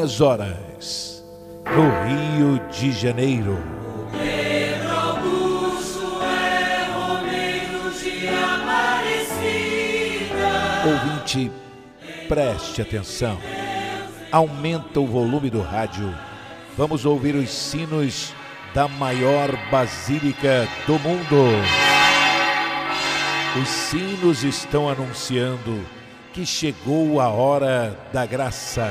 duas horas, no Rio de Janeiro. Ouvinte, preste atenção. Aumenta o volume do rádio. Vamos ouvir os sinos da maior basílica do mundo. Os sinos estão anunciando que chegou a hora da graça,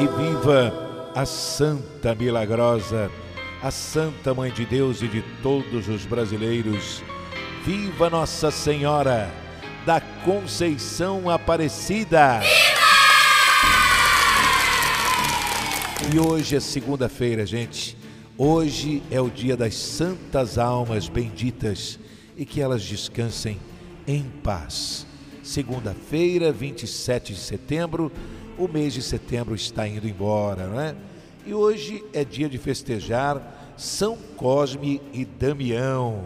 E viva a Santa Milagrosa, a Santa Mãe de Deus e de todos os brasileiros. Viva Nossa Senhora da Conceição Aparecida! E hoje é segunda-feira, gente. Hoje é o dia das santas almas benditas e que elas descansem em paz. Segunda-feira, 27 de setembro, o mês de setembro está indo embora, não é? E hoje é dia de festejar São Cosme e Damião.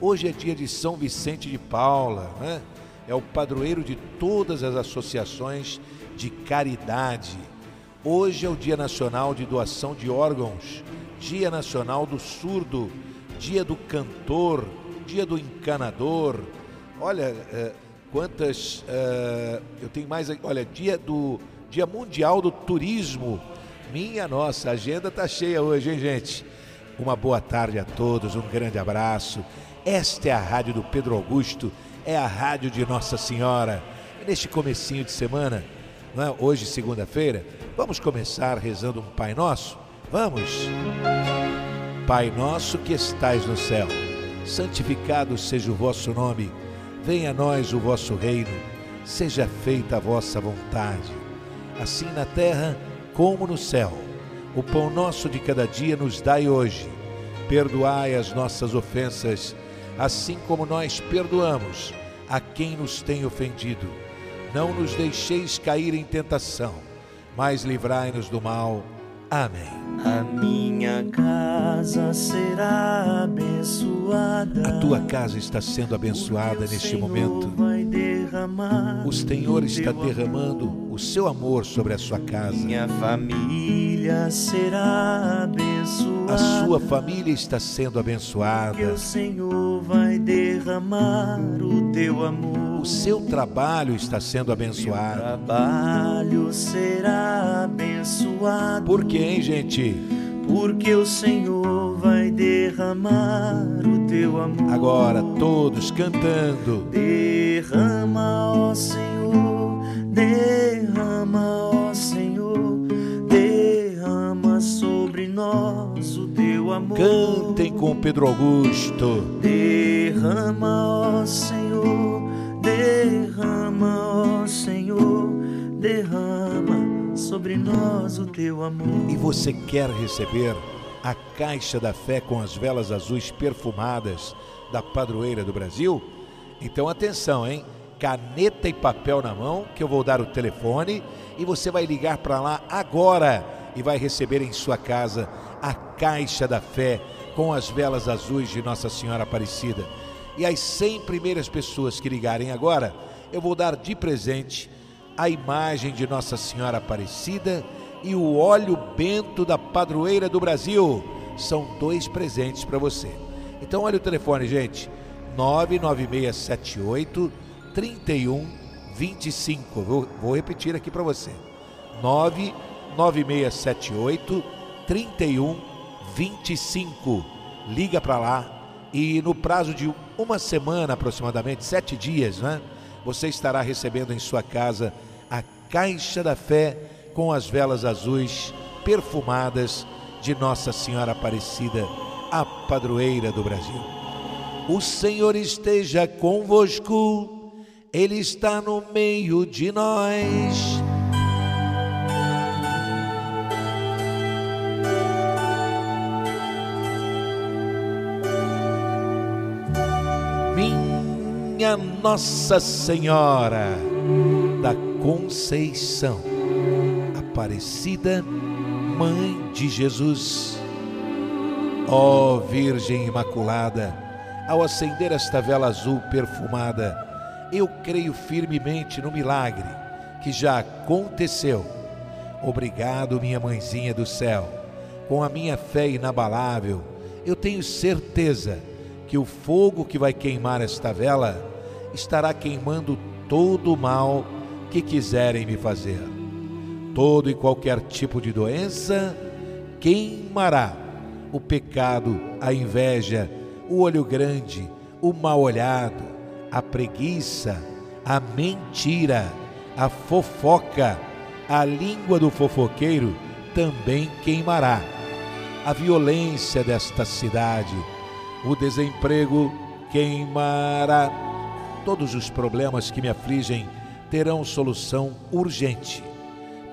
Hoje é dia de São Vicente de Paula, não é? É o padroeiro de todas as associações de caridade. Hoje é o Dia Nacional de Doação de Órgãos, Dia Nacional do Surdo, Dia do Cantor, Dia do Encanador. Olha, eh, quantas. eh, eu tenho mais. Olha, Dia do Dia Mundial do Turismo. Minha nossa, a agenda tá cheia hoje, hein, gente? Uma boa tarde a todos, um grande abraço. Esta é a rádio do Pedro Augusto, é a rádio de Nossa Senhora. Neste comecinho de semana, é? hoje segunda-feira, vamos começar rezando um Pai Nosso? Vamos? Pai nosso que estais no céu, santificado seja o vosso nome, venha a nós o vosso reino, seja feita a vossa vontade, assim na terra como no céu. O pão nosso de cada dia nos dai hoje. Perdoai as nossas ofensas, assim como nós perdoamos a quem nos tem ofendido. Não nos deixeis cair em tentação, mas livrai-nos do mal. Amém. A minha casa será abençoada. A tua casa está sendo abençoada neste Senhor momento. O Senhor está derramando o seu amor sobre a sua casa. Minha família será abençoada. A sua família está sendo Que abençoada. o Senhor vai derramar o teu amor. O seu trabalho está sendo abençoado. trabalho será abençoado. Por quê, hein, gente? Porque o Senhor vai derramar o teu amor. Agora, todos cantando. Derrama, ó Senhor, derrama, ó Senhor, derrama sobre nós o teu amor. Cantem com Pedro Augusto. Derrama, ó Senhor, derrama, ó Senhor, derrama sobre nós o teu amor. E você quer receber a caixa da fé com as velas azuis perfumadas da padroeira do Brasil? Então atenção, hein? Caneta e papel na mão, que eu vou dar o telefone e você vai ligar para lá agora e vai receber em sua casa a caixa da fé com as velas azuis de Nossa Senhora Aparecida. E as 100 primeiras pessoas que ligarem agora, eu vou dar de presente a imagem de Nossa Senhora Aparecida e o óleo bento da padroeira do Brasil. São dois presentes para você. Então olha o telefone, gente. 99678 3125. Vou, vou repetir aqui para você. 99678 3125. Liga para lá e no prazo de uma semana aproximadamente, sete dias, né? Você estará recebendo em sua casa a caixa da fé com as velas azuis perfumadas de Nossa Senhora Aparecida, a padroeira do Brasil. O Senhor esteja convosco, Ele está no meio de nós. Minha Nossa Senhora da Conceição, Aparecida, Mãe de Jesus, ó Virgem Imaculada, ao acender esta vela azul perfumada, eu creio firmemente no milagre que já aconteceu. Obrigado, minha mãezinha do céu. Com a minha fé inabalável, eu tenho certeza que o fogo que vai queimar esta vela estará queimando todo o mal que quiserem me fazer. Todo e qualquer tipo de doença queimará. O pecado, a inveja, o olho grande, o mal olhado, a preguiça, a mentira, a fofoca, a língua do fofoqueiro também queimará. A violência desta cidade, o desemprego queimará. Todos os problemas que me afligem terão solução urgente.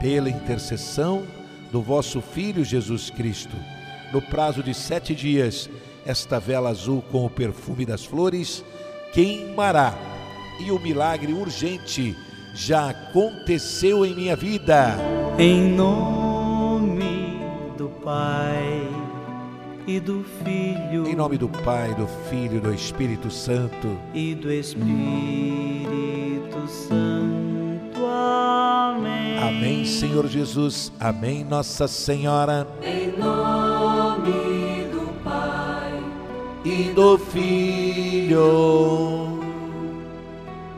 Pela intercessão do vosso Filho Jesus Cristo, no prazo de sete dias, esta vela azul com o perfume das flores queimará. E o milagre urgente já aconteceu em minha vida. Em nome do Pai e do Filho Em nome do Pai, do Filho e do Espírito Santo. e do Espírito Santo. Amém. Amém, Senhor Jesus. Amém, Nossa Senhora. Em nome E do Filho.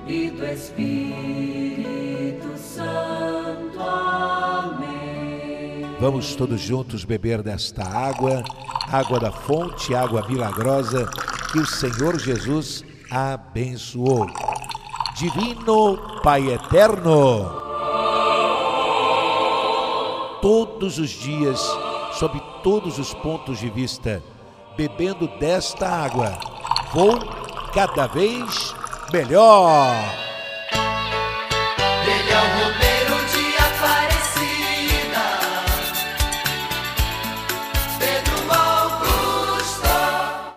e do Espírito Santo. Amém. Vamos todos juntos beber desta água, água da fonte, água milagrosa que o Senhor Jesus abençoou. Divino Pai Eterno, todos os dias, sob todos os pontos de vista, bebendo desta água, vou cada vez melhor.